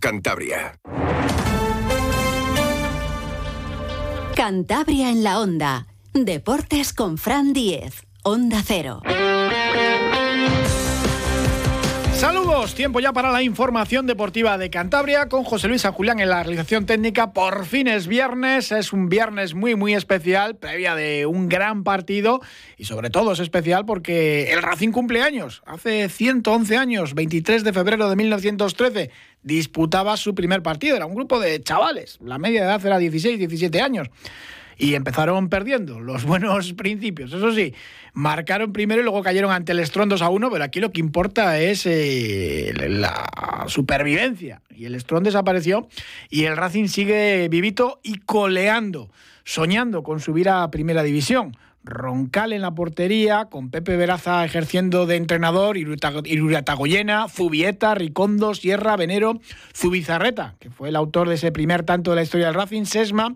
Cantabria. Cantabria en la onda. Deportes con Fran Diez. Onda Cero. Saludos, tiempo ya para la información deportiva de Cantabria con José Luis San Julián en la realización técnica. Por fin es viernes, es un viernes muy muy especial, previa de un gran partido y sobre todo es especial porque el Racing cumple años. Hace 111 años, 23 de febrero de 1913, disputaba su primer partido. Era un grupo de chavales, la media edad era 16, 17 años y empezaron perdiendo los buenos principios. Eso sí, marcaron primero y luego cayeron ante el Strong 2 a 1, pero aquí lo que importa es eh, la supervivencia. Y el Strong desapareció y el Racing sigue vivito y coleando, soñando con subir a Primera División. Roncal en la portería, con Pepe Veraza ejerciendo de entrenador, Iruratagoyena, Zubieta, Ricondo, Sierra, Venero, Zubizarreta, que fue el autor de ese primer tanto de la historia del Racing, Sesma,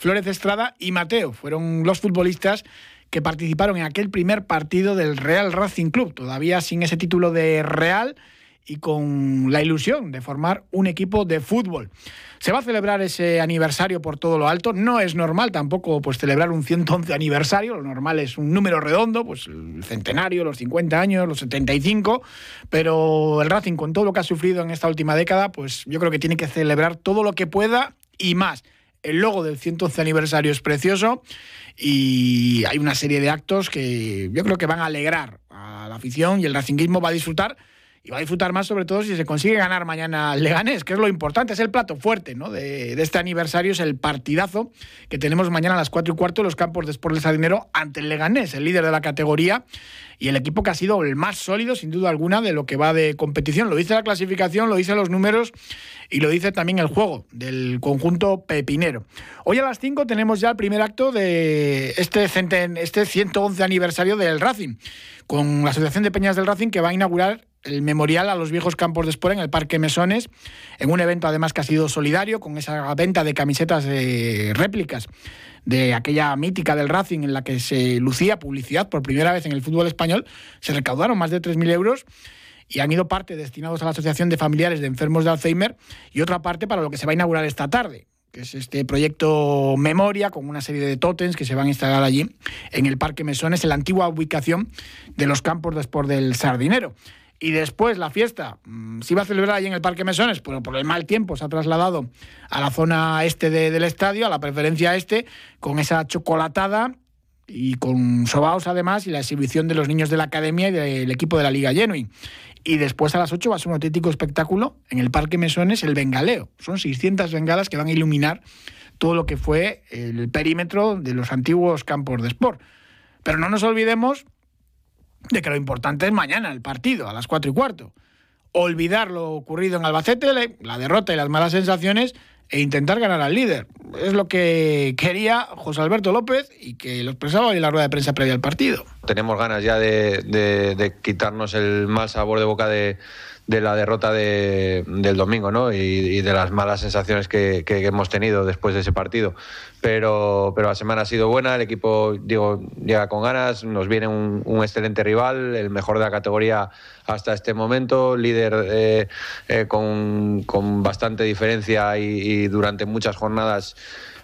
Flores Estrada y Mateo. Fueron los futbolistas que participaron en aquel primer partido del Real Racing Club, todavía sin ese título de Real y con la ilusión de formar un equipo de fútbol. Se va a celebrar ese aniversario por todo lo alto. No es normal tampoco pues celebrar un 111 aniversario, lo normal es un número redondo, pues el centenario, los 50 años, los 75, pero el Racing con todo lo que ha sufrido en esta última década, pues yo creo que tiene que celebrar todo lo que pueda y más. El logo del 111 aniversario es precioso y hay una serie de actos que yo creo que van a alegrar a la afición y el racinguismo va a disfrutar y va a disfrutar más sobre todo si se consigue ganar mañana al Leganés, que es lo importante, es el plato fuerte ¿no? de, este aniversario, es el partidazo que tenemos mañana a las 4 y cuarto en los campos de Sport de Sardinero ante el Leganés, el líder de la categoría y el equipo que ha sido el más sólido, sin duda alguna, de lo que va de competición. Lo dice la clasificación, lo dice los números y lo dice también el juego del conjunto pepinero. Hoy a las 5 tenemos ya el primer acto de este, este 111 aniversario del Racing, con la Asociación de Peñas del Racing que va a inaugurar el memorial a los viejos campos de sport en el Parque Mesones, en un evento además que ha sido solidario, con esa venta de camisetas de réplicas de aquella mítica del Racing en la que se lucía publicidad por primera vez en el fútbol español, se recaudaron más de 3.000 euros y han ido parte destinados a la Asociación de Familiares de Enfermos de Alzheimer y otra parte para lo que se va a inaugurar esta tarde, que es este proyecto Memoria, con una serie de tótems que se van a instalar allí en el Parque Mesones, en la antigua ubicación de los campos de sport del Sardinero y después la fiesta mm, se iba a celebrar allí en el Parque Mesones, pero por el mal tiempo se ha trasladado a la zona este del estadio, a la preferencia este, con esa chocolatada y con sobaos además y la exhibición de los niños de la academia y del equipo de la Liga Genuine. Y después a las 8 va a ser un auténtico espectáculo en el Parque Mesones, el bengaleo. Son 600 bengalas que van a iluminar todo lo que fue el perímetro de los antiguos campos de sport. Pero no nos olvidemos de que lo importante es mañana el partido, a las 4 y cuarto. Olvidar lo ocurrido en Albacete, la derrota y las malas sensaciones, e intentar ganar al líder. Es lo que quería José Alberto López y que lo expresaba hoy en la rueda de prensa previa al partido. Tenemos ganas ya de quitarnos el mal sabor de boca de, de la derrota de, del domingo ¿no? y, de las malas sensaciones que, hemos tenido después de ese partido. Pero, pero la semana ha sido buena, el equipo digo, llega con ganas, nos viene un, excelente rival, el mejor de la categoría hasta este momento, líder eh, eh, con, con, bastante diferencia y durante muchas jornadas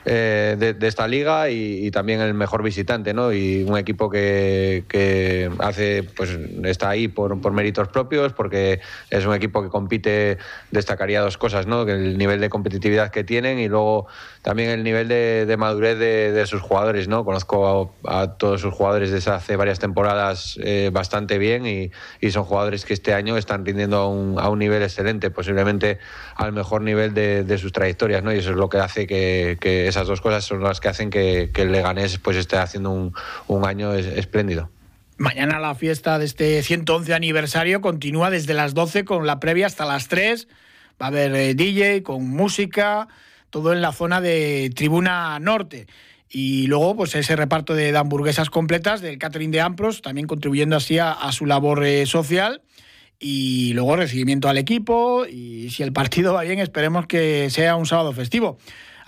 eh, de, esta liga y, también el mejor visitante, ¿no? Y un equipo que, que hace, pues está ahí por, por, méritos propios, porque es un equipo que compite, destacaría dos cosas, ¿no? El nivel de competitividad que tienen y luego también el nivel de, madurez de, sus jugadores, ¿no? Conozco a, todos sus jugadores desde hace varias temporadas eh, bastante bien y, y, son jugadores que este año están rindiendo a un, a un nivel excelente, posiblemente al mejor nivel de, sus trayectorias, ¿no? Y eso es lo que hace que, que esas dos cosas son las que hacen que, el Leganés pues esté haciendo un, año espléndido. Mañana la fiesta de este 111 aniversario continúa desde las 12 con la previa hasta las 3. Va a haber eh, DJ con música, todo en la zona de Tribuna Norte. Y luego, pues ese reparto de hamburguesas completas del catering de Ampros, también contribuyendo así a, su labor eh, social. Y luego recibimiento al equipo. Y si el partido va bien, esperemos que sea un sábado festivo.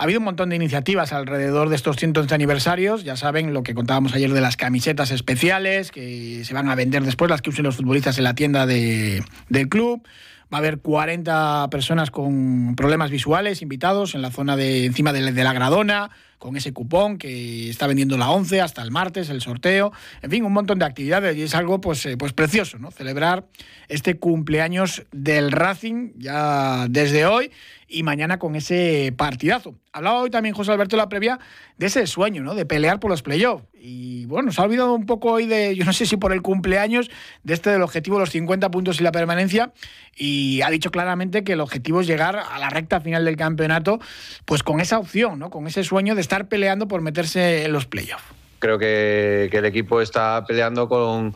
Ha habido un montón de iniciativas alrededor de estos 111 aniversarios. Ya saben lo que contábamos ayer de las camisetas especiales que se van a vender después, las que usen los futbolistas en la tienda del club. Va a haber 40 personas con problemas visuales invitados en la zona de encima de, la Gradona, con ese cupón que está vendiendo la 11 hasta el martes, el sorteo, en fin, un montón de actividades y es algo pues, eh, pues precioso, ¿no? Celebrar este cumpleaños del Racing ya desde hoy y mañana con ese partidazo. Hablaba hoy también José Alberto la previa de ese sueño, ¿no? De pelear por los playoffs. Y bueno, se ha olvidado un poco hoy de, yo no sé si por el cumpleaños, de este del objetivo de los 50 puntos y la permanencia. Y ha dicho claramente que el objetivo es llegar a la recta final del campeonato, pues con esa opción, ¿no? Con ese sueño de estar peleando por meterse en los playoffs. Creo que, el equipo está peleando con,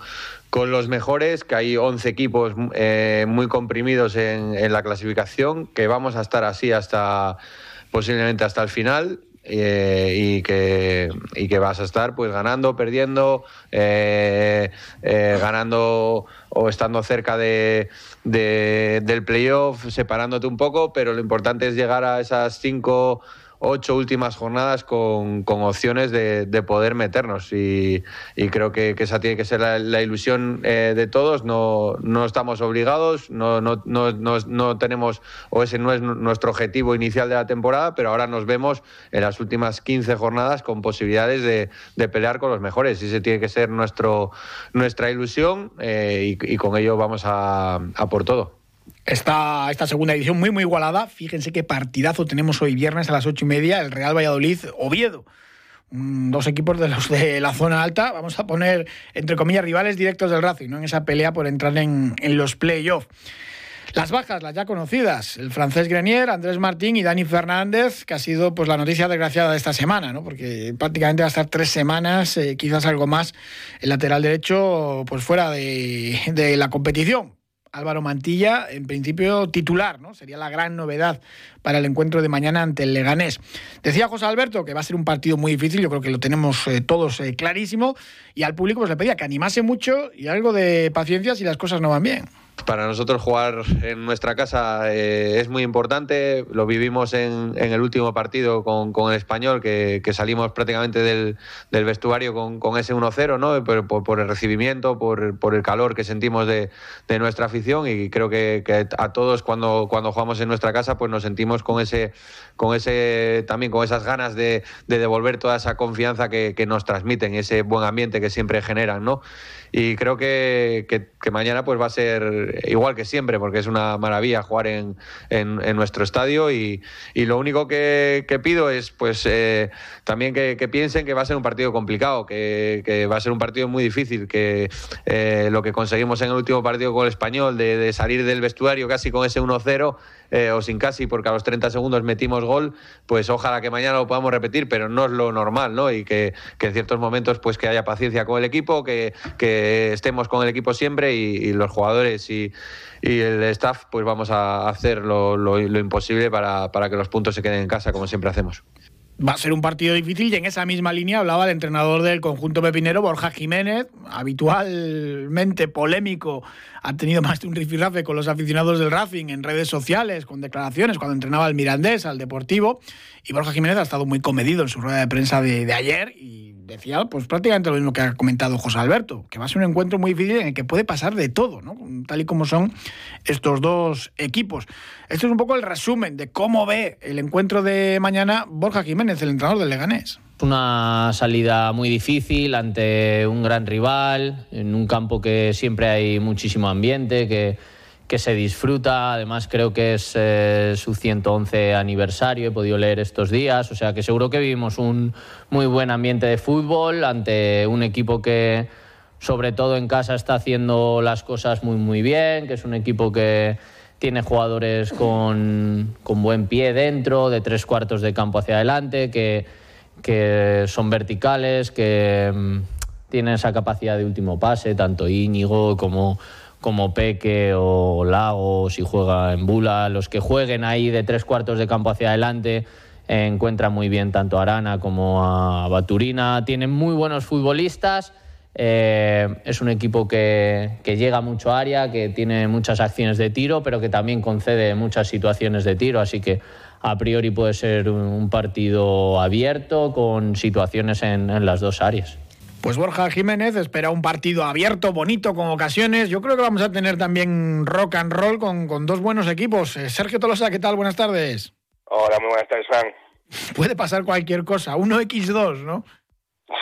los mejores, que hay 11 equipos eh, muy comprimidos en, en, la clasificación, que vamos a estar así hasta posiblemente hasta el final. Eh, y, que, y que vas a estar pues ganando, perdiendo, eh, ganando o estando cerca de, del playoff, separándote un poco, pero lo importante es llegar a esas cinco ocho últimas jornadas con, opciones de, poder meternos. Y, creo que, esa tiene que ser la, ilusión eh, de todos. No, no estamos obligados, no, no, no, no, tenemos, o ese no es nuestro objetivo inicial de la temporada, pero ahora nos vemos en las últimas 15 jornadas con posibilidades de, pelear con los mejores. Y ese tiene que ser nuestro, nuestra ilusión eh, y, con ello vamos a por todo esta, esta segunda edición muy, muy igualada. Fíjense qué partidazo tenemos hoy viernes a las ocho y media, el Real Valladolid-Oviedo. Dos equipos de los de la zona alta, vamos a poner, entre comillas, rivales directos del Racing, ¿no? en esa pelea por entrar en, en los playoffs. Las bajas, las ya conocidas, el francés Grenier, Andrés Martín y Dani Fernández, que ha sido pues la noticia desgraciada de esta semana, ¿no? porque prácticamente va a estar tres semanas, eh, quizás algo más, el lateral derecho pues fuera de, de la competición. Álvaro Mantilla, en principio titular, ¿no? Sería la gran novedad para el encuentro de mañana ante el Leganés. Decía José Alberto que va a ser un partido muy difícil, yo creo que lo tenemos eh, todos eh, clarísimo, y al público pues, le pedía que animase mucho y algo de paciencia si las cosas no van bien. Para nosotros jugar en nuestra casa eh, es muy importante. Lo vivimos en, el último partido con, el español, que, salimos prácticamente del, vestuario con, ese 1-0, ¿no? Por, el recibimiento, por, el calor que sentimos de, nuestra afición. Y creo que, a todos cuando, cuando jugamos en nuestra casa, pues nos sentimos con ese, con ese también con esas ganas de, devolver toda esa confianza que, que, nos transmiten, ese buen ambiente que siempre generan, ¿no? y creo que, que, mañana pues va a ser igual que siempre porque es una maravilla jugar en, en, nuestro estadio y, y, lo único que, que pido es pues eh, también que, piensen que va a ser un partido complicado, que, va a ser un partido muy difícil, que eh, lo que conseguimos en el último partido con el español de, de salir del vestuario casi con ese 1-0 eh, o sin casi, porque a los 30 segundos metimos gol, pues ojalá que mañana lo podamos repetir, pero no es lo normal, ¿no? Y que, en ciertos momentos pues que haya paciencia con el equipo, que, estemos con el equipo siempre y, los jugadores y, el staff pues vamos a hacer lo, imposible para, para que los puntos se queden en casa, como siempre hacemos va a ser un partido difícil y en esa misma línea hablaba el entrenador del conjunto pepinero, Borja Jiménez, habitualmente polémico, ha tenido más de un rifirrafe con los aficionados del Racing en redes sociales, con declaraciones cuando entrenaba al Mirandés, al Deportivo, y Borja Jiménez ha estado muy comedido en su rueda de prensa de, ayer decía pues prácticamente lo mismo que ha comentado José Alberto, que va a ser un encuentro muy difícil en el que puede pasar de todo, ¿no? tal y como son estos dos equipos. Esto es un poco el resumen de cómo ve el encuentro de mañana Borja Jiménez, el entrenador del Leganés. Una salida muy difícil ante un gran rival, en un campo que siempre hay muchísimo ambiente, que que se disfruta. Además, creo que es eh, su 111 aniversario, he podido leer estos días. O sea que seguro que vivimos un muy buen ambiente de fútbol ante un equipo que, sobre todo en casa, está haciendo las cosas muy, muy bien, que es un equipo que tiene jugadores con, con buen pie dentro, de tres cuartos de campo hacia adelante, que, que son verticales, que mm, tienen esa capacidad de último pase, tanto Íñigo como como Peque o Lago, si juega en Bula, los que jueguen ahí de tres cuartos de campo hacia adelante, encuentran muy bien tanto a Arana como a Baturina. Tienen muy buenos futbolistas. Eh, es un equipo que, que, llega mucho a área, que tiene muchas acciones de tiro, pero que también concede muchas situaciones de tiro. Así que a priori puede ser un partido abierto con situaciones en las dos áreas. Pues Borja Jiménez espera un partido abierto, bonito, con ocasiones. Yo creo que vamos a tener también rock and roll con, con dos buenos equipos. Eh, Sergio Tolosa, ¿qué tal? Buenas tardes. Hola, muy buenas tardes, Fran. Puede pasar cualquier cosa, 1x2, ¿no?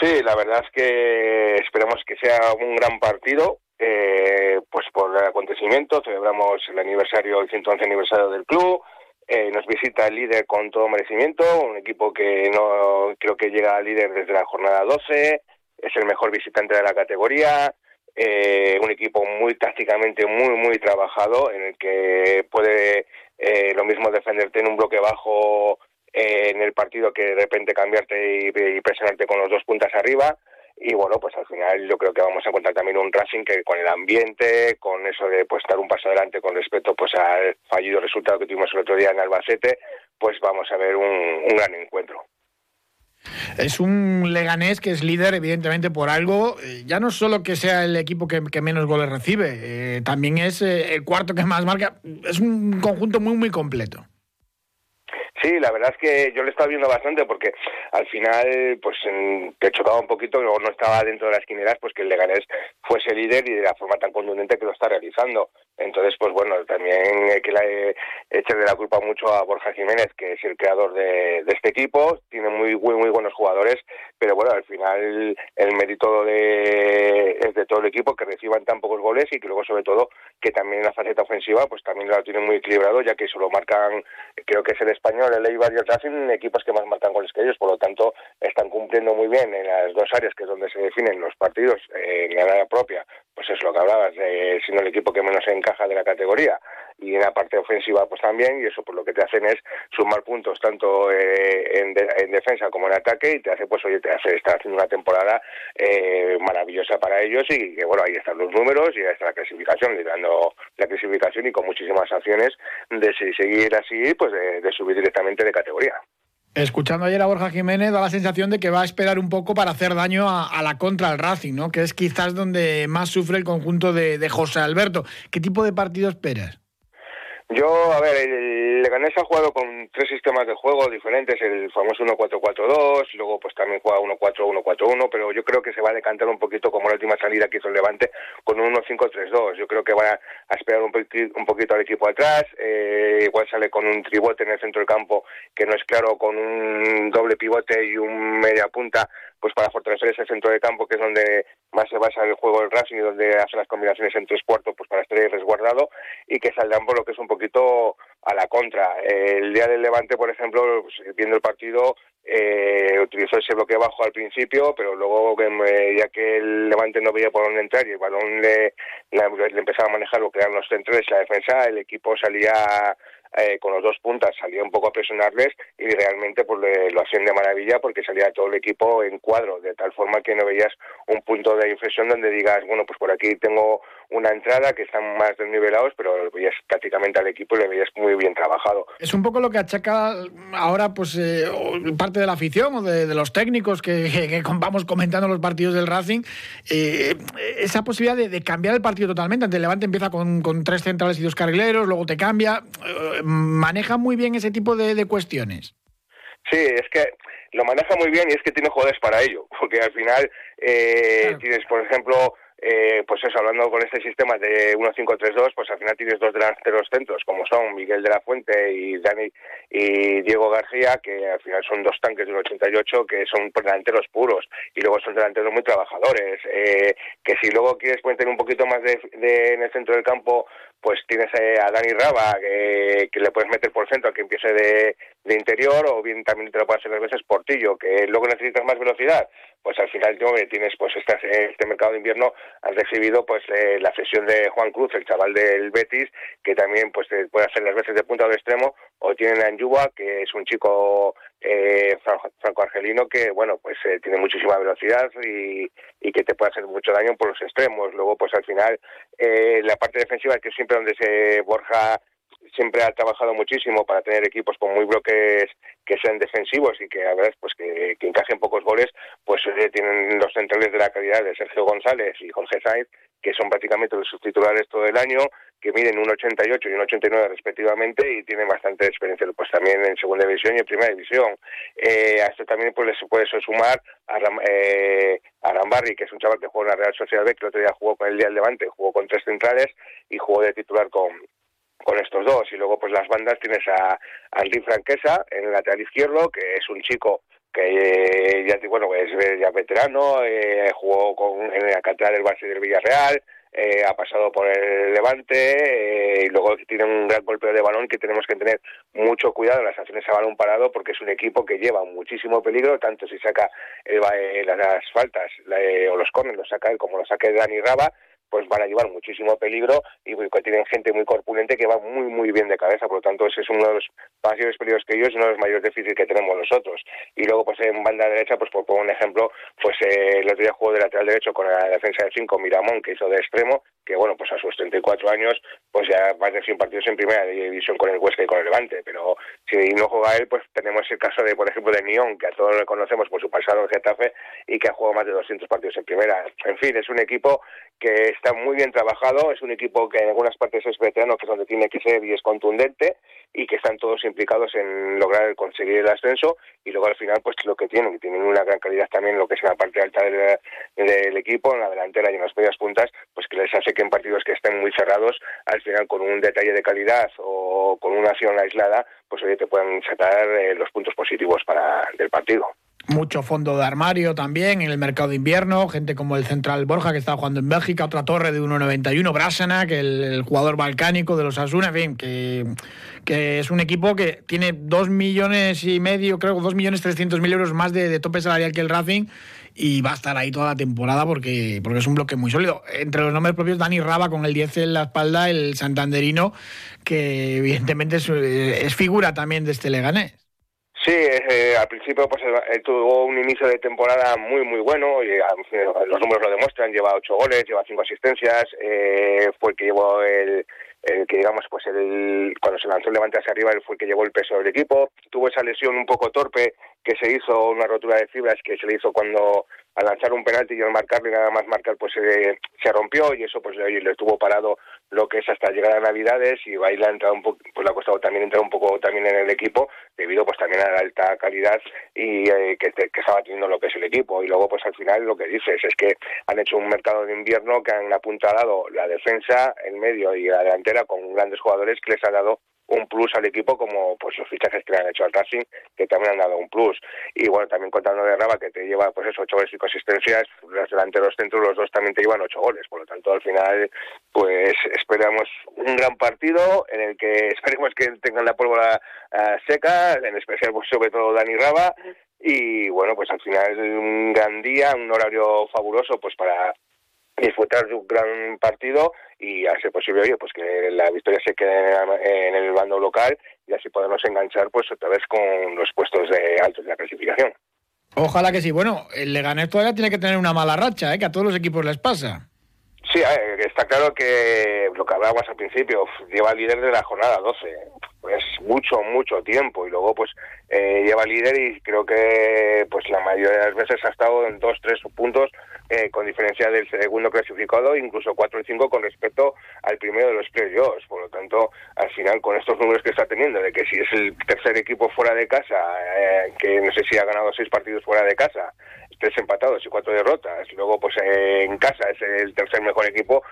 Sí, la verdad es que esperamos que sea un gran partido. Eh, pues por el acontecimiento, celebramos el aniversario, el 111 aniversario del club. Eh, nos visita el líder con todo merecimiento, un equipo que no creo que llega al líder desde la jornada 12, es el mejor visitante de la categoría, eh, un equipo muy tácticamente muy muy trabajado en el que puede eh, lo mismo defenderte en un bloque bajo eh, en el partido que de repente cambiarte y, presionarte con los dos puntas arriba. Y bueno pues al final yo creo que vamos a encontrar también un Racing que con el ambiente con eso de pues dar un paso adelante con respecto pues al fallido resultado que tuvimos el otro día en Albacete pues vamos a ver un gran encuentro es un Leganés que es líder, evidentemente, por algo. Eh, ya no solo que sea el equipo que, menos goles recibe, eh, también es eh, el cuarto que más marca. Es un conjunto muy, muy completo. Sí, la verdad es que yo le he estado viendo bastante porque al final, pues te chocaba un poquito, luego no estaba dentro de las quineras, pues que el Leganés fuese líder y de la forma tan contundente que lo está realizando. Entonces, pues bueno, también hay que echarle la culpa mucho a Borja Jiménez, que es el creador de, este equipo, tiene muy, muy, muy buenos jugadores, pero bueno, al final el mérito de, es de todo el equipo que reciban tan pocos goles y que luego sobre todo que también la faceta ofensiva pues también lo tiene muy equilibrado, ya que solo marcan, creo que es el español, el Eibar y el Racing, equipos que más marcan goles que ellos, por lo tanto están cumpliendo muy bien en las dos áreas que es donde se definen los partidos, en la área propia, pues es lo que hablabas, de, siendo el equipo que menos encaja de la categoría y en la parte ofensiva pues también y eso pues lo que te hacen es sumar puntos tanto eh, en, defensa como en ataque y te hace pues oye te hace estar haciendo una temporada eh, maravillosa para ellos y que bueno ahí están los números y ahí está la clasificación liderando la clasificación y con muchísimas acciones de seguir así pues de subir directamente de categoría. Escuchando ayer a Borja Jiménez, da la sensación de que va a esperar un poco para hacer daño a, la contra del Racing, ¿no? Que es quizás donde más sufre el conjunto de, de José Alberto. ¿Qué tipo de partido esperas? Yo, a ver, el Leganés ha jugado con tres sistemas de juego diferentes, el famoso 1-4-4-2, luego pues también juega 1-4-1-4-1, pero yo creo que se va a decantar un poquito como la última salida que hizo el Levante con un 1-5-3-2. Yo creo que va a esperar un, un poquito al equipo atrás, eh, igual sale con un tribote en el centro del campo que no es claro, con un doble pivote y un media punta pues para fortalecer ese centro de campo que es donde más se basa el juego del Racing y donde hace las combinaciones en tres cuartos pues para estar resguardado y que saldrán por lo que es un poquito a la contra. El día del Levante, por ejemplo, pues, viendo el partido, eh, utilizó ese bloque bajo al principio, pero luego, eh, ya que el Levante no veía por dónde entrar y el balón le, le, empezaba a manejar lo que eran los centros, la defensa, el equipo salía eh, con los dos puntas salía un poco a presionarles y realmente pues lo hacían de maravilla porque salía todo el equipo en cuadro, de tal forma que no veías un punto de inflexión donde digas, bueno, pues por aquí tengo una entrada que están más desnivelados, pero veías prácticamente al equipo y le veías muy bien trabajado. Es un poco lo que achaca ahora pues eh, parte de la afición o de, los técnicos que, vamos comentando los partidos del Racing, eh, esa posibilidad de, cambiar el partido totalmente. Ante el Levante empieza con, con tres centrales y dos carrileros, luego te cambia maneja muy bien ese tipo de, cuestiones. Sí, es que lo maneja muy bien y es que tiene jugadores para ello, porque al final eh, tienes, por ejemplo, eh, pues eso, hablando con este sistema de 1-5-3-2, pues al final tienes dos delanteros centros, como son Miguel de la Fuente y Dani y Diego García, que al final son dos tanques del 88 que son delanteros puros y luego son delanteros muy trabajadores. Eh, que si luego quieres tener un poquito más de, en el centro del campo, pues tienes eh, a Dani Raba, que, le puedes meter por centro, que empiece de, de interior, o bien también te lo puedes hacer a veces Portillo, que luego necesitas más velocidad pues al final tienes pues este, este mercado de invierno has recibido pues eh, la cesión de Juan Cruz el chaval del Betis que también pues puede hacer las veces de punta o de extremo o tienen a Anjua que es un chico eh, franco-argelino que bueno pues eh, tiene muchísima velocidad y, y, que te puede hacer mucho daño por los extremos. Luego pues al final eh, la parte defensiva que siempre donde se Borja siempre ha trabajado muchísimo para tener equipos con muy bloques que sean defensivos y que a ver pues que, encajen pocos goles, pues eh, tienen los centrales de la calidad de Sergio González y Jorge Sainz, que son prácticamente los subtitulares todo el año, que miden un 88 y un 89 respectivamente y tienen bastante experiencia pues también en segunda división y en primera división. Eh, a esto también pues se puede sumar a, eh, a Rambarri, que es un chaval que juega en la Real Sociedad B, que el otro día jugó con el Día del Levante, jugó con tres centrales y jugó de titular con, Y luego, pues las bandas tienes a, Aldi Franquesa en el lateral izquierdo, que es un chico que eh, ya bueno es ya veterano, eh, jugó con, en la cantera del Barça del Villarreal, eh, ha pasado por el Levante y luego tiene un gran golpeo de balón que tenemos que tener mucho cuidado en las acciones a balón parado porque es un equipo que lleva muchísimo peligro, tanto si saca las faltas o los corners, lo saca él como lo saque Dani Raba, pues van a llevar muchísimo peligro y que tienen gente muy corpulente que va muy muy bien de cabeza, por lo tanto ese es uno de los mayores peligros que ellos y uno de los mayores déficits que tenemos nosotros. Y luego pues en banda derecha, pues por poner un ejemplo, pues eh, el otro día jugó de lateral derecho con la defensa de 5 Miramón, que hizo de extremo, que bueno, pues a sus 34 años, pues ya más de 100 partidos en primera división con el Huesca y con el Levante, pero si no juega él, pues tenemos el caso de, por ejemplo, de Nión, que a todos le conocemos por su pasado en Getafe y que ha jugado más de 200 partidos en primera. En fin, es un equipo que está muy bien trabajado, es un equipo que en algunas partes es veterano, que es donde tiene que ser y es contundente, y que están todos implicados en lograr conseguir el ascenso, y luego al final pues lo que tienen, que tienen una gran calidad también lo que es en la parte alta del, equipo, en la delantera y en las medias puntas, pues que les hace que en partidos que estén muy cerrados, al final con un detalle de calidad o con una acción aislada, pues oye, te pueden sacar eh, los puntos positivos para del partido mucho fondo de armario también en el mercado de invierno, gente como el central Borja que está jugando en Bélgica, otra torre de 1.91, Brasana, que el, el, jugador balcánico de los Asuna, en fin, que, que es un equipo que tiene 2 millones y medio, creo, 2 millones 300 mil euros más de, tope salarial que el Racing y va a estar ahí toda la temporada porque, porque es un bloque muy sólido. Entre los nombres propios, Dani Raba con el 10 en la espalda, el santanderino, que evidentemente es, es figura también de este Leganés. Sí, eh, al principio pues eh, tuvo un inicio de temporada muy muy bueno y los números lo demuestran, lleva ocho goles, lleva cinco asistencias, eh, fue el que llevó el, el que digamos pues el cuando se lanzó el levante hacia arriba fue el que llevó el peso del equipo, tuvo esa lesión un poco torpe que se hizo una rotura de fibras que se le hizo cuando al lanzar un penalti y al marcarlo y nada más marcar pues se rompió y eso pues le, le estuvo parado lo que es hasta llegar a Navidades y Baila ha entrado un poco, pues le ha costado también entrar un poco también en el equipo debido pues también a la alta calidad y eh, que, que, estaba teniendo lo que es el equipo. Y luego pues al final lo que dices es que han hecho un mercado de invierno que han apuntalado la defensa, el medio y la delantera con grandes jugadores que les ha dado un plus al equipo como pues los fichajes que le han hecho al Racing que también han dado un plus. Y bueno también contando de Raba que te lleva pues eso ocho goles y consistencias los delanteros centros los dos también te llevan ocho goles. Por lo tanto al final pues esperamos un gran partido en el que esperemos que tengan la pólvora uh, seca en especial pues sobre todo Dani Raba. Y bueno pues al final un gran día un horario fabuloso pues para disfrutar de un gran partido y a posible, oye, pues que la victoria se quede en el bando local y así podemos enganchar pues otra vez con los puestos de altos de la clasificación. Ojalá que sí. Bueno, el Leganés todavía tiene que tener una mala racha, ¿eh? que a todos los equipos les pasa. Sí, está claro que lo que hablábamos al principio, lleva líder de la jornada 12, pues mucho, mucho tiempo y luego pues eh, lleva líder y creo que pues la mayoría de las veces ha estado en dos, tres puntos eh, con diferencia del segundo clasificado, incluso 4 y 5 con respecto al primero de los playoffs. Por lo tanto, al final, con estos números que está teniendo, de que si es el tercer equipo fuera de casa, eh, que no sé si ha ganado seis partidos fuera de casa, tres empatados y cuatro derrotas, luego pues en casa es el tercer mejor equipo,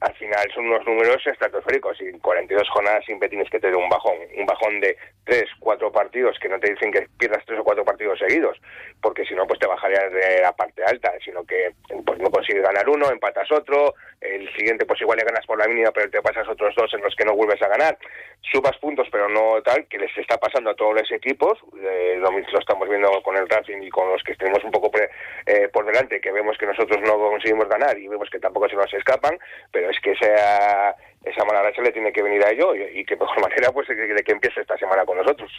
al final son unos números estratosféricos. Y en 42 jornadas siempre tienes que tener un bajón, un bajón de 3, 4 partidos que no te dicen que pierdas 3 o 4 partidos seguidos, porque si no pues te bajarías de la parte alta, sino que pues no consigues ganar uno, empatas otro, el siguiente pues igual le ganas por la mínima pero te pasas otros dos en los que no vuelves a ganar, subas puntos pero no tal, que les está pasando a todos los equipos, eh, lo, lo estamos viendo con el Racing y con los que tenemos un poco eh, por delante, que vemos que nosotros no conseguimos ganar y vemos que tampoco se nos escapan, pero es que esa, esa mala racha le tiene que venir a ello y, que de mejor manera pues de, que empiece esta semana con nosotros.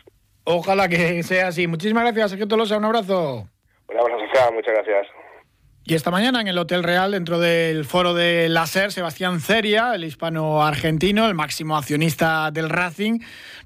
Ojalá que sea así. Muchísimas gracias, Sergio Tolosa. Un abrazo. Un abrazo, muchas gracias. Y esta mañana en el Hotel Real, dentro del foro de la SER, Sebastián Ceria, el hispano-argentino, el máximo accionista del Racing,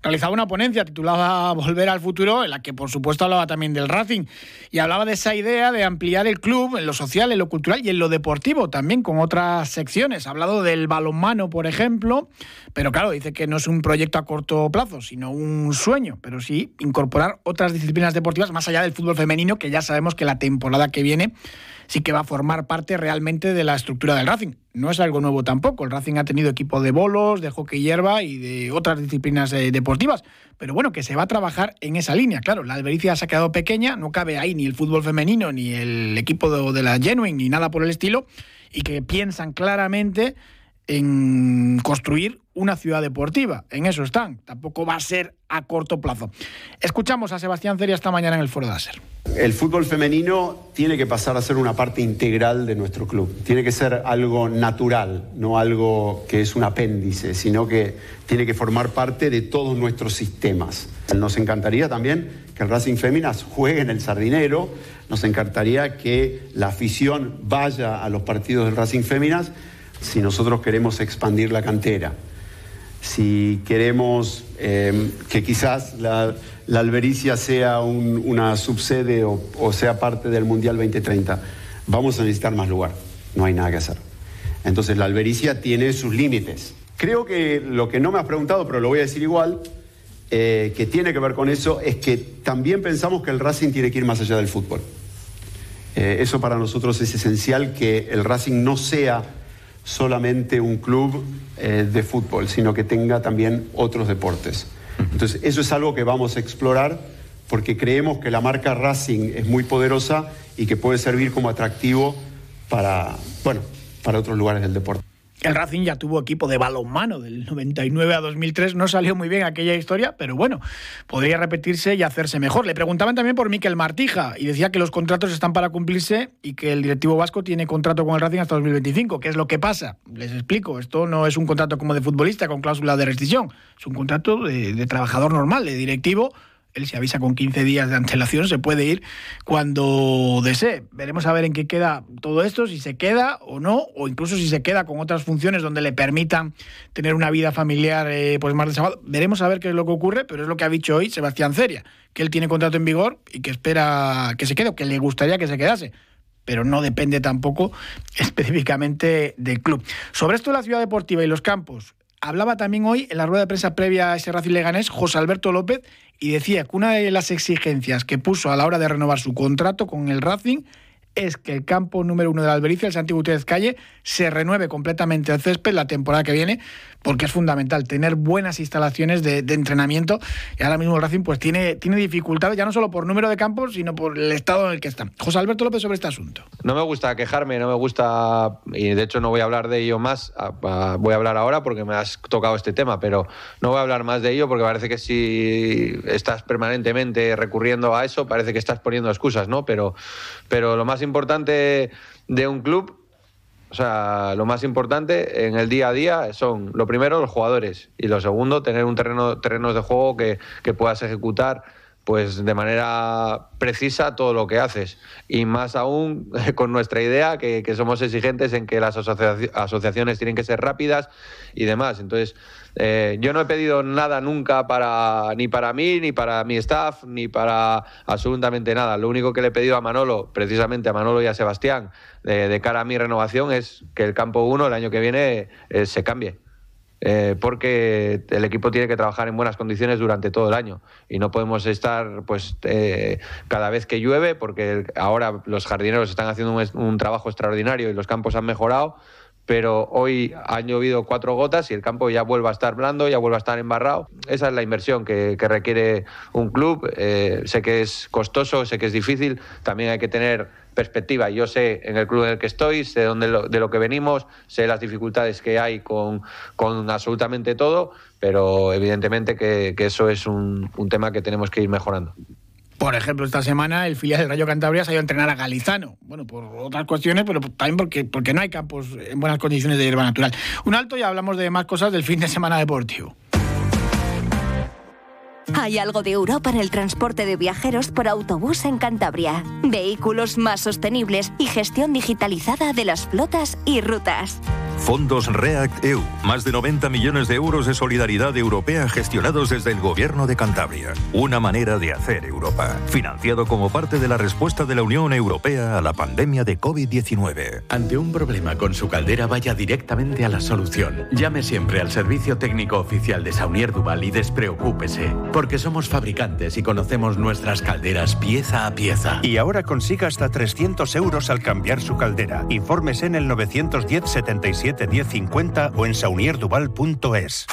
realizaba una ponencia titulada Volver al futuro, en la que por supuesto hablaba también del Racing y hablaba de esa idea de ampliar el club en lo social, en lo cultural y en lo deportivo, también con otras secciones. Ha hablado del balonmano, por ejemplo, pero claro, dice que no es un proyecto a corto plazo, sino un sueño, pero sí incorporar otras disciplinas deportivas más allá del fútbol femenino, que ya sabemos que la temporada que viene sí que va a formar parte realmente de la estructura del Racing. No es algo nuevo tampoco. El Racing ha tenido equipo de bolos, de hockey hierba y de otras disciplinas eh, deportivas. Pero bueno, que se va a trabajar en esa línea. Claro, la Albericia se ha quedado pequeña, no cabe ahí ni el fútbol femenino, ni el equipo de, de la Genuine, ni nada por el estilo. Y que piensan claramente en construir una ciudad deportiva. En eso están. Tampoco va a ser a corto plazo. Escuchamos a Sebastián Ceria esta mañana en el Foro de Aser. El fútbol femenino tiene que pasar a ser una parte integral de nuestro club. Tiene que ser algo natural, no algo que es un apéndice, sino que tiene que formar parte de todos nuestros sistemas. Nos encantaría también que el Racing Féminas juegue en el Sardinero. Nos encantaría que la afición vaya a los partidos del Racing Féminas si nosotros queremos expandir la cantera si queremos eh, que quizás la, la, albericia sea un, una subsede o, o, sea parte del Mundial 2030, vamos a necesitar más lugar. No hay nada que hacer. Entonces la albericia tiene sus límites. Creo que lo que no me has preguntado, pero lo voy a decir igual, eh, que tiene que ver con eso, es que también pensamos que el Racing tiene que ir más allá del fútbol. Eh, eso para nosotros es esencial, que el Racing no sea solamente un club eh, de fútbol, sino que tenga también otros deportes. Entonces, eso es algo que vamos a explorar porque creemos que la marca Racing es muy poderosa y que puede servir como atractivo para, bueno, para otros lugares del deporte. El Racing ya tuvo equipo de balonmano del 99 a 2003. No salió muy bien aquella historia, pero bueno, podría repetirse y hacerse mejor. Le preguntaban también por Miquel Martija y decía que los contratos están para cumplirse y que el directivo vasco tiene contrato con el Racing hasta 2025. ¿Qué es lo que pasa? Les explico. Esto no es un contrato como de futbolista con cláusula de rescisión. Es un contrato de, de trabajador normal, de directivo él se avisa con 15 días de antelación, se puede ir cuando desee. Veremos a ver en qué queda todo esto, si se queda o no, o incluso si se queda con otras funciones donde le permitan tener una vida familiar eh, pues más de sábado. Veremos a ver qué es lo que ocurre, pero es lo que ha dicho hoy Sebastián Ceria, que él tiene contrato en vigor y que espera que se quede, o que le gustaría que se quedase pero no depende tampoco específicamente del club. Sobre esto la ciudad deportiva y los campos, hablaba también hoy en la rueda de prensa previa a ese Racing Leganés José Alberto López y decía que una de las exigencias que puso a la hora de renovar su contrato con el Racing es que el campo número uno de la Albericia, el Santiago Gutiérrez Calle, se renueve completamente el césped la temporada que viene, porque es fundamental tener buenas instalaciones de, de, entrenamiento. Y ahora mismo el Racing pues tiene, tiene dificultades, ya no solo por número de campos, sino por el estado en el que está. José Alberto López sobre este asunto. No me gusta quejarme, no me gusta, y de hecho no voy a hablar de ello más, voy a hablar ahora porque me has tocado este tema, pero no voy a hablar más de ello porque parece que si estás permanentemente recurriendo a eso, parece que estás poniendo excusas, ¿no? Pero, pero lo más importante de un club o sea, lo más importante en el día a día son, lo primero, los jugadores y lo segundo, tener un terreno terrenos de juego que, que puedas ejecutar pues de manera precisa todo lo que haces. Y más aún con nuestra idea, que, que somos exigentes en que las asociaciones tienen que ser rápidas y demás. Entonces, eh, yo no he pedido nada nunca para ni para mí, ni para mi staff, ni para absolutamente nada. Lo único que le he pedido a Manolo, precisamente a Manolo y a Sebastián, de, cara a mi renovación, es que el campo 1 el año que viene eh, se cambie. Eh, porque el equipo tiene que trabajar en buenas condiciones durante todo el año y no podemos estar pues eh, cada vez que llueve porque ahora los jardineros están haciendo un, un trabajo extraordinario y los campos han mejorado pero hoy han llovido cuatro gotas y el campo ya vuelve a estar blando, ya vuelve a estar embarrado. Esa es la inversión que, que requiere un club. Eh, sé que es costoso, sé que es difícil, también hay que tener perspectiva. Yo sé en el club en el que estoy, sé dónde lo, de lo que venimos, sé las dificultades que hay con, con absolutamente todo, pero evidentemente que, que eso es un, un tema que tenemos que ir mejorando. Por ejemplo, esta semana el filial del Rayo Cantabria se ha ido a entrenar a Galizano. Bueno, por otras cuestiones, pero también porque, porque no hay campos en buenas condiciones de hierba natural. Un alto y hablamos de más cosas del fin de semana deportivo. Hay algo de Europa en el transporte de viajeros por autobús en Cantabria. Vehículos más sostenibles y gestión digitalizada de las flotas y rutas. Fondos React EU. Más de 90 millones de euros de solidaridad europea gestionados desde el Gobierno de Cantabria. Una manera de hacer Europa. Financiado como parte de la respuesta de la Unión Europea a la pandemia de COVID-19. Ante un problema con su caldera, vaya directamente a la solución. Llame siempre al servicio técnico oficial de Saunier Duval y despreocúpese. Porque somos fabricantes y conocemos nuestras calderas pieza a pieza. Y ahora consiga hasta 300 euros al cambiar su caldera. Infórmese en el 910 77 1050 o en saunierduval.es.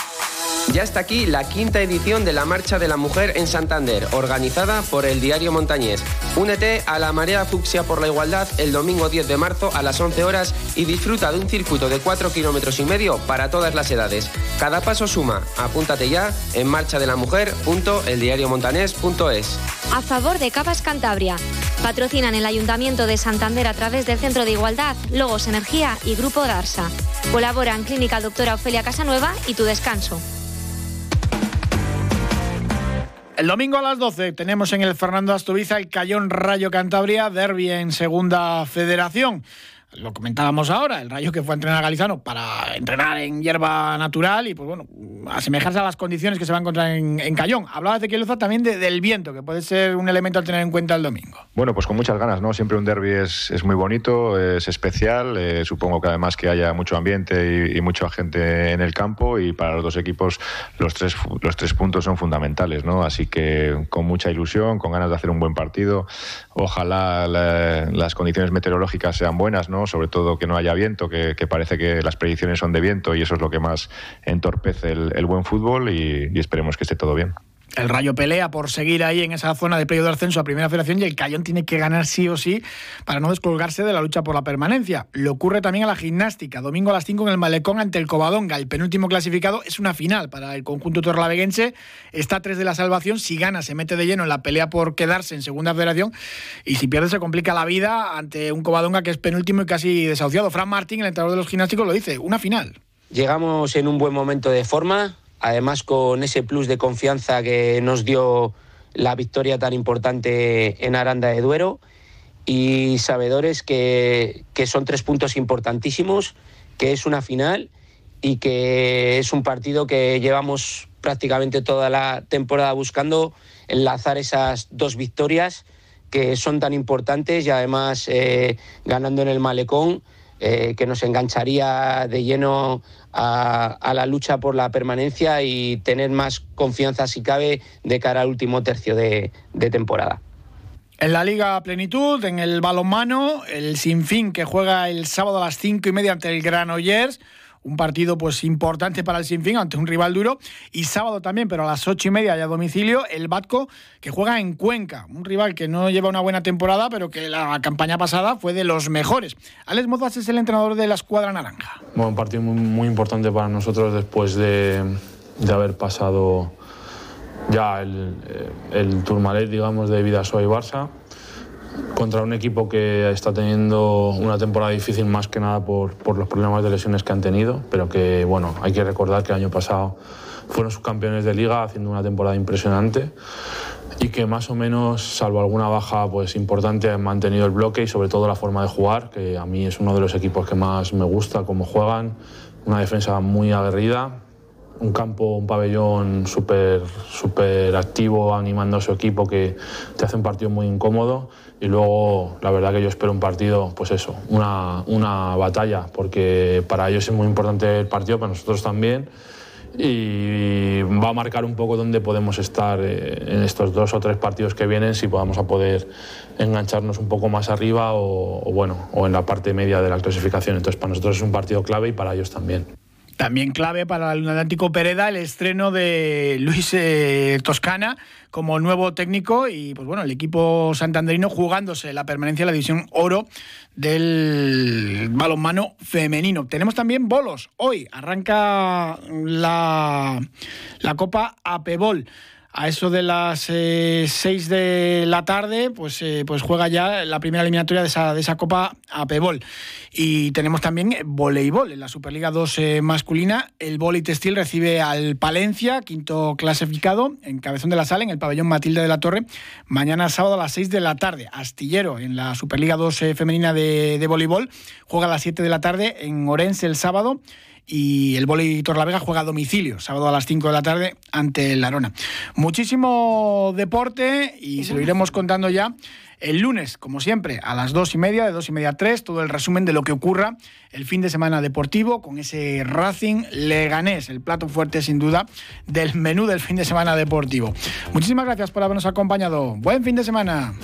Ya está aquí la quinta edición de la Marcha de la Mujer en Santander, organizada por el Diario Montañés. Únete a la Marea Fucsia por la Igualdad el domingo 10 de marzo a las 11 horas y disfruta de un circuito de 4 kilómetros y medio para todas las edades. Cada paso suma. Apúntate ya en marchadelamujer.eldiariomontanés.es. A favor de Cavas Cantabria. Patrocinan el Ayuntamiento de Santander a través del Centro de Igualdad, Logos Energía y Grupo Darsa. Colaboran Clínica Doctora Ofelia Casanueva y Tu Descanso. El domingo a las 12 tenemos en el Fernando Astubiza el Cayón Rayo Cantabria, derby en Segunda Federación lo comentábamos ahora, el Rayo que fue a entrenar a Galizano para entrenar en hierba natural y, pues bueno, asemejarse a las condiciones que se va a encontrar en, en Cayón. Hablaba de Ezequiel también del viento, que puede ser un elemento a tener en cuenta el domingo. Bueno, pues con muchas ganas, ¿no? Siempre un derby es, es muy bonito, es especial. Eh, supongo que además que haya mucho ambiente y, y, mucha gente en el campo y para los dos equipos los tres, los tres puntos son fundamentales, ¿no? Así que con mucha ilusión, con ganas de hacer un buen partido. Ojalá la, las condiciones meteorológicas sean buenas, ¿no? Sobre todo que no haya viento, que, parece que las predicciones son de viento y eso es lo que más entorpece el, buen fútbol y esperemos que esté todo bien. El Rayo pelea por seguir ahí en esa zona de periodo de ascenso a Primera Federación y el Cayón tiene que ganar sí o sí para no descolgarse de la lucha por la permanencia. Le ocurre también a la gimnástica. Domingo a las 5 en el Malecón ante el Covadonga. El penúltimo clasificado es una final para el conjunto torlaveguense. Está a tres de la salvación. Si gana, se mete de lleno en la pelea por quedarse en Segunda Federación. Y si pierde, se complica la vida ante un Covadonga que es penúltimo y casi desahuciado. Fran Martín, el entrenador de los gimnásticos, lo dice. Una final. Llegamos en un buen momento de forma además con ese plus de confianza que nos dio la victoria tan importante en Aranda de Duero. Y sabedores que, que, son tres puntos importantísimos, que es una final y que es un partido que llevamos prácticamente toda la temporada buscando enlazar esas dos victorias que son tan importantes y además eh, ganando en el malecón eh, que nos engancharía de lleno a, la lucha por la permanencia y tener más confianza, si cabe, de cara al último tercio de, de temporada. En la Liga Plenitud, en el balonmano, el Sinfín que juega el sábado a las cinco y media ante el Granollers un partido pues importante para el Sinfín ante un rival duro. Y sábado también, pero a las ocho y media ya a domicilio, el Batco que juega en Cuenca, un rival que no lleva una buena temporada, pero que la campaña pasada fue de los mejores. Alex Mozas es el entrenador de la escuadra naranja. Bueno, un partido muy, importante para nosotros después de, de haber pasado ya el, el Tourmalet, digamos, de Vidasoa y Barça contra un equipo que está teniendo una temporada difícil más que nada por, por, los problemas de lesiones que han tenido, pero que bueno, hay que recordar que el año pasado fueron subcampeones de liga haciendo una temporada impresionante y que más o menos, salvo alguna baja pues importante, han mantenido el bloque y sobre todo la forma de jugar, que a mí es uno de los equipos que más me gusta cómo juegan, una defensa muy aguerrida, un campo, un pabellón súper super activo, animando a su equipo, que te hace un partido muy incómodo. Y luego, la verdad que yo espero un partido, pues eso, una, una batalla, porque para ellos es muy importante el partido, para nosotros también. Y va a marcar un poco dónde podemos estar en estos dos o tres partidos que vienen, si podamos a poder engancharnos un poco más arriba o, o bueno, o en la parte media de la clasificación. Entonces, para nosotros es un partido clave y para ellos también. También clave para el Atlántico Pereda el estreno de Luis eh, Toscana como nuevo técnico y pues bueno, el equipo santanderino jugándose la permanencia de la división oro del balonmano femenino. Tenemos también bolos. Hoy arranca la, la Copa Apebol. A eso de las 6 eh, de la tarde, pues, eh, pues juega ya la primera eliminatoria de esa, de esa Copa APEBOL. Y tenemos también voleibol en la Superliga 2 eh, masculina. El Voli Textil recibe al Palencia, quinto clasificado, en Cabezón de la Sala, en el pabellón Matilde de la Torre, mañana sábado a las 6 de la tarde. Astillero en la Superliga 2 femenina de, de voleibol juega a las 7 de la tarde en Orense el sábado y el Vóley Torlavega juega a domicilio, sábado a las 5 de la tarde ante el Arona. Muchísimo deporte y se lo iremos contando ya el lunes, como siempre, a las 2 y media, de 2 y media a 3, todo el resumen de lo que ocurra el fin de semana deportivo con ese Racing Leganés, el plato fuerte sin duda del menú del fin de semana deportivo. Muchísimas gracias por habernos acompañado. Buen fin de semana.